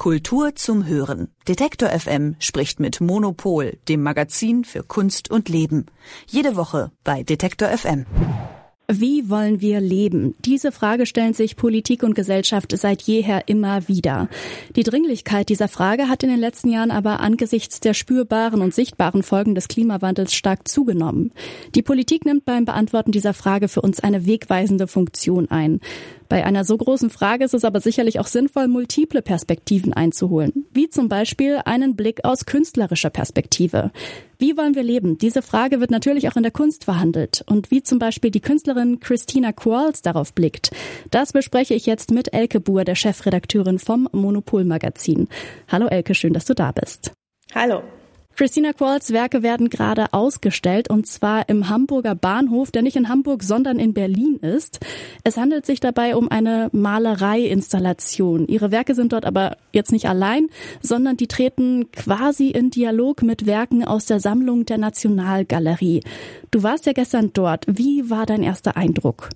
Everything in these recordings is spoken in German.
Kultur zum Hören. Detektor FM spricht mit Monopol, dem Magazin für Kunst und Leben. Jede Woche bei Detektor FM. Wie wollen wir leben? Diese Frage stellen sich Politik und Gesellschaft seit jeher immer wieder. Die Dringlichkeit dieser Frage hat in den letzten Jahren aber angesichts der spürbaren und sichtbaren Folgen des Klimawandels stark zugenommen. Die Politik nimmt beim Beantworten dieser Frage für uns eine wegweisende Funktion ein. Bei einer so großen Frage ist es aber sicherlich auch sinnvoll, multiple Perspektiven einzuholen, wie zum Beispiel einen Blick aus künstlerischer Perspektive. Wie wollen wir leben? Diese Frage wird natürlich auch in der Kunst verhandelt und wie zum Beispiel die Künstlerin Christina Qualls darauf blickt. Das bespreche ich jetzt mit Elke Buhr, der Chefredakteurin vom Monopol Magazin. Hallo Elke, schön, dass du da bist. Hallo. Christina Qualls Werke werden gerade ausgestellt und zwar im Hamburger Bahnhof, der nicht in Hamburg, sondern in Berlin ist. Es handelt sich dabei um eine Malereiinstallation. Ihre Werke sind dort aber jetzt nicht allein, sondern die treten quasi in Dialog mit Werken aus der Sammlung der Nationalgalerie. Du warst ja gestern dort. Wie war dein erster Eindruck?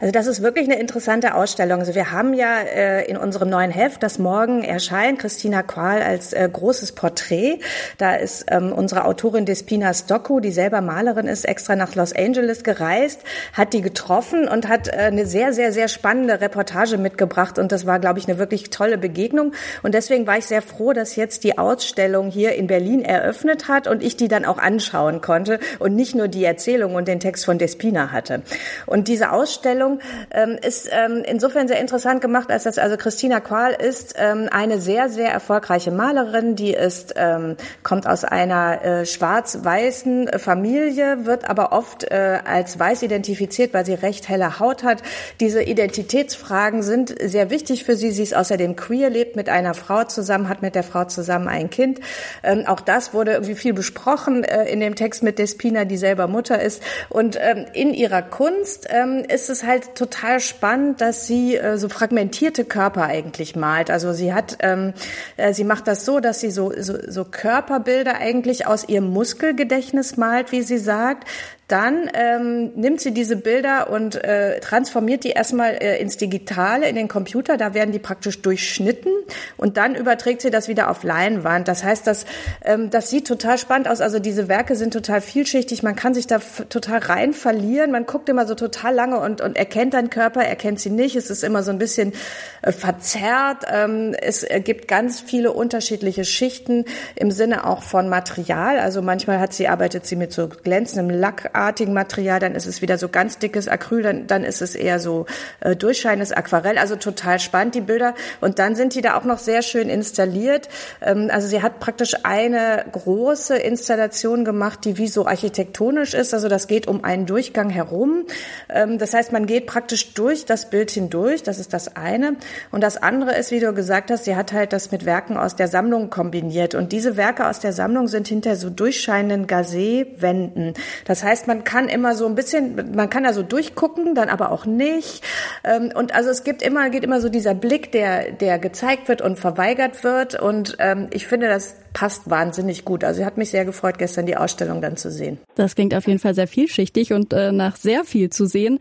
Also das ist wirklich eine interessante Ausstellung. Also wir haben ja äh, in unserem neuen Heft, das morgen erscheint, Christina Qual als äh, großes Porträt. Da ist ähm, unsere Autorin Despina Stocco, die selber Malerin ist, extra nach Los Angeles gereist, hat die getroffen und hat äh, eine sehr, sehr, sehr spannende Reportage mitgebracht. Und das war, glaube ich, eine wirklich tolle Begegnung. Und deswegen war ich sehr froh, dass jetzt die Ausstellung hier in Berlin eröffnet hat und ich die dann auch anschauen konnte und nicht nur die Erzählung und den Text von Despina hatte. Und diese Ausstellung Ausstellung ähm, ist ähm, insofern sehr interessant gemacht, als dass also Christina Qual ist ähm, eine sehr, sehr erfolgreiche Malerin, die ist, ähm, kommt aus einer äh, schwarz-weißen Familie, wird aber oft äh, als weiß identifiziert, weil sie recht helle Haut hat. Diese Identitätsfragen sind sehr wichtig für sie. Sie ist außerdem queer, lebt mit einer Frau zusammen, hat mit der Frau zusammen ein Kind. Ähm, auch das wurde irgendwie viel besprochen äh, in dem Text mit Despina, die selber Mutter ist. Und ähm, in ihrer Kunst ähm, ist es halt total spannend, dass sie äh, so fragmentierte Körper eigentlich malt. Also sie hat, ähm, äh, sie macht das so, dass sie so, so, so Körperbilder eigentlich aus ihrem Muskelgedächtnis malt, wie sie sagt. Dann ähm, nimmt sie diese Bilder und äh, transformiert die erstmal äh, ins Digitale, in den Computer. Da werden die praktisch durchschnitten und dann überträgt sie das wieder auf Leinwand. Das heißt, das, ähm, das sieht total spannend aus. Also diese Werke sind total vielschichtig. Man kann sich da total rein verlieren. Man guckt immer so total lange und, und erkennt dann Körper, erkennt sie nicht. Es ist immer so ein bisschen äh, verzerrt. Ähm, es gibt ganz viele unterschiedliche Schichten im Sinne auch von Material. Also manchmal hat sie, arbeitet sie mit so glänzendem Lack artigen Material, dann ist es wieder so ganz dickes Acryl, dann, dann ist es eher so äh, durchscheinendes Aquarell. Also total spannend, die Bilder. Und dann sind die da auch noch sehr schön installiert. Ähm, also sie hat praktisch eine große Installation gemacht, die wie so architektonisch ist. Also das geht um einen Durchgang herum. Ähm, das heißt, man geht praktisch durch das Bild hindurch. Das ist das eine. Und das andere ist, wie du gesagt hast, sie hat halt das mit Werken aus der Sammlung kombiniert. Und diese Werke aus der Sammlung sind hinter so durchscheinenden Gazé-Wänden. Das heißt, man kann immer so ein bisschen, man kann da so durchgucken, dann aber auch nicht. Ähm, und also es gibt immer, geht immer so dieser Blick, der, der gezeigt wird und verweigert wird. Und ähm, ich finde, das passt wahnsinnig gut. Also hat mich sehr gefreut, gestern die Ausstellung dann zu sehen. Das klingt auf jeden Fall sehr vielschichtig und äh, nach sehr viel zu sehen.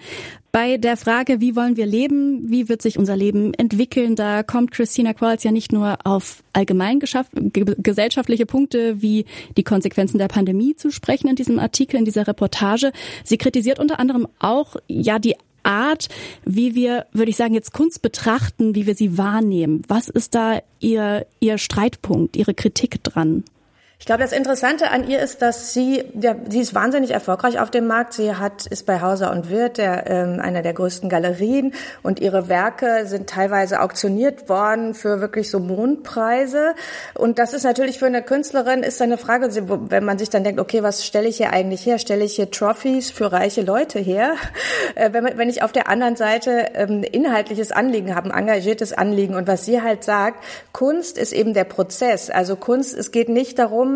Bei der Frage, wie wollen wir leben, wie wird sich unser Leben entwickeln, da kommt Christina Qualls ja nicht nur auf allgemein gesellschaftliche Punkte wie die Konsequenzen der Pandemie zu sprechen in diesem Artikel, in dieser Reportage. Sie kritisiert unter anderem auch ja die Art, wie wir, würde ich sagen, jetzt Kunst betrachten, wie wir sie wahrnehmen. Was ist da Ihr, Ihr Streitpunkt, Ihre Kritik dran? Ich glaube, das Interessante an ihr ist, dass sie, ja, sie ist wahnsinnig erfolgreich auf dem Markt. Sie hat, ist bei Hauser und Wirth, der, ähm, einer der größten Galerien, und ihre Werke sind teilweise auktioniert worden für wirklich so Mondpreise. Und das ist natürlich für eine Künstlerin ist eine Frage, wenn man sich dann denkt, okay, was stelle ich hier eigentlich her? Stelle ich hier Trophies für reiche Leute her? Äh, wenn, wenn ich auf der anderen Seite ähm, inhaltliches Anliegen habe, ein engagiertes Anliegen und was sie halt sagt, Kunst ist eben der Prozess. Also Kunst, es geht nicht darum,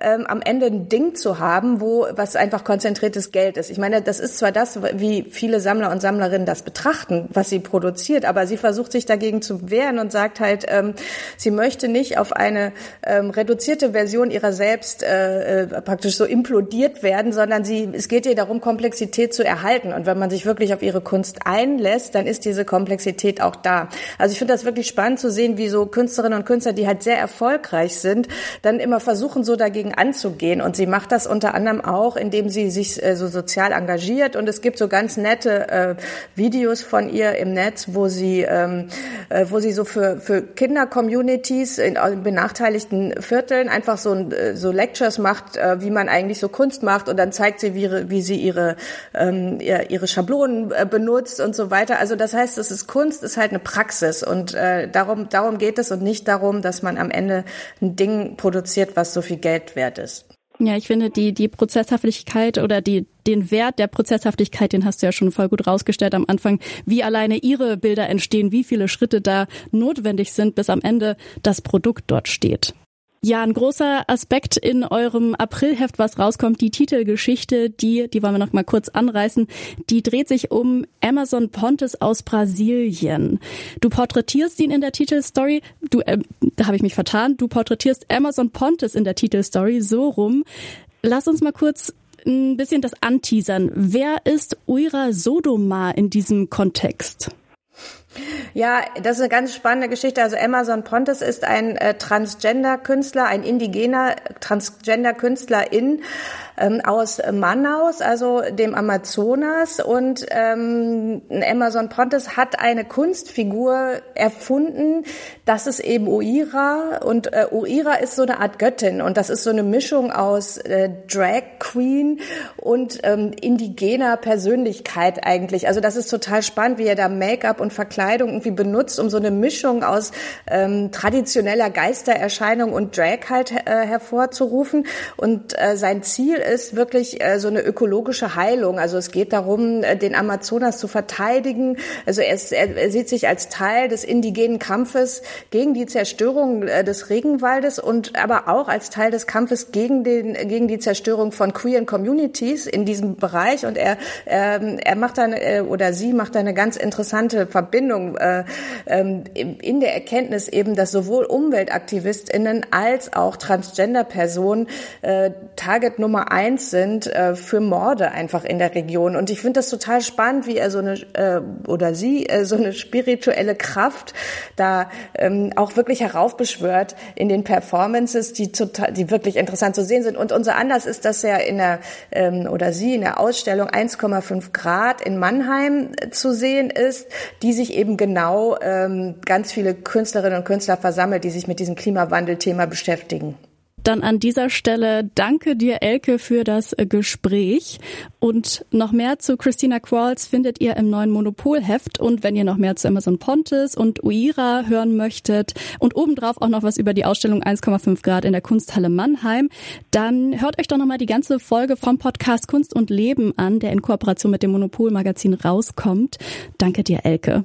ähm, am Ende ein Ding zu haben, wo was einfach konzentriertes Geld ist. Ich meine, das ist zwar das, wie viele Sammler und Sammlerinnen das betrachten, was sie produziert, aber sie versucht sich dagegen zu wehren und sagt halt, ähm, sie möchte nicht auf eine ähm, reduzierte Version ihrer selbst äh, äh, praktisch so implodiert werden, sondern sie, es geht ihr darum, Komplexität zu erhalten. Und wenn man sich wirklich auf ihre Kunst einlässt, dann ist diese Komplexität auch da. Also ich finde das wirklich spannend zu sehen, wie so Künstlerinnen und Künstler, die halt sehr erfolgreich sind, dann immer versuchen, so dagegen anzugehen. Und sie macht das unter anderem auch, indem sie sich äh, so sozial engagiert. Und es gibt so ganz nette äh, Videos von ihr im Netz, wo sie, ähm, äh, wo sie so für, für Kinder-Communities in, in benachteiligten Vierteln einfach so, äh, so Lectures macht, äh, wie man eigentlich so Kunst macht. Und dann zeigt sie, wie, wie sie ihre, ähm, ihre Schablonen benutzt und so weiter. Also das heißt, es ist Kunst, ist halt eine Praxis. Und darum, darum geht es und nicht darum, dass man am Ende ein Ding produziert, was so viel Geld wert ist. Ja, ich finde, die, die Prozesshaftigkeit oder die, den Wert der Prozesshaftigkeit, den hast du ja schon voll gut rausgestellt am Anfang, wie alleine ihre Bilder entstehen, wie viele Schritte da notwendig sind, bis am Ende das Produkt dort steht. Ja, ein großer Aspekt in eurem Aprilheft, was rauskommt, die Titelgeschichte, die, die wollen wir noch mal kurz anreißen, die dreht sich um Amazon Pontes aus Brasilien. Du porträtierst ihn in der Titelstory, du, äh, da habe ich mich vertan, du porträtierst Amazon Pontes in der Titelstory so rum. Lass uns mal kurz ein bisschen das anteasern. Wer ist Uira Sodoma in diesem Kontext? Ja, das ist eine ganz spannende Geschichte. Also Amazon Pontes ist ein äh, Transgender-Künstler, ein indigener Transgender-Künstlerin ähm, aus Manaus, also dem Amazonas. Und ähm, Amazon Pontes hat eine Kunstfigur erfunden, das ist eben Oira. Und äh, Oira ist so eine Art Göttin und das ist so eine Mischung aus äh, Drag Queen und ähm, indigener Persönlichkeit eigentlich. Also das ist total spannend, wie er da Make-up und Verkleidung irgendwie benutzt, um so eine Mischung aus ähm, traditioneller Geistererscheinung und Drag halt äh, hervorzurufen. Und äh, sein Ziel ist wirklich äh, so eine ökologische Heilung. Also es geht darum, äh, den Amazonas zu verteidigen. Also er, ist, er, er sieht sich als Teil des indigenen Kampfes gegen die Zerstörung äh, des Regenwaldes und aber auch als Teil des Kampfes gegen, den, gegen die Zerstörung von queeren Communities in diesem Bereich. Und er, ähm, er macht dann äh, oder sie macht da eine ganz interessante Verbindung äh, ähm, in der Erkenntnis eben, dass sowohl UmweltaktivistInnen als auch Transgender-Personen äh, Target Nummer eins sind äh, für Morde einfach in der Region. Und ich finde das total spannend, wie er so eine äh, oder sie äh, so eine spirituelle Kraft da ähm, auch wirklich heraufbeschwört in den Performances, die total, die wirklich interessant zu sehen sind. Und unser Anlass ist, dass er in der ähm, oder sie in der Ausstellung 1,5 Grad in Mannheim zu sehen ist, die sich eben genau ähm, ganz viele Künstlerinnen und Künstler versammelt, die sich mit diesem Klimawandelthema beschäftigen. Dann an dieser Stelle danke dir, Elke, für das äh, Gespräch. Und noch mehr zu Christina Qualls findet ihr im neuen Monopolheft. Und wenn ihr noch mehr zu Amazon Pontes und Uira hören möchtet und obendrauf auch noch was über die Ausstellung 1,5 Grad in der Kunsthalle Mannheim, dann hört euch doch nochmal die ganze Folge vom Podcast Kunst und Leben an, der in Kooperation mit dem Monopol-Magazin rauskommt. Danke dir, Elke.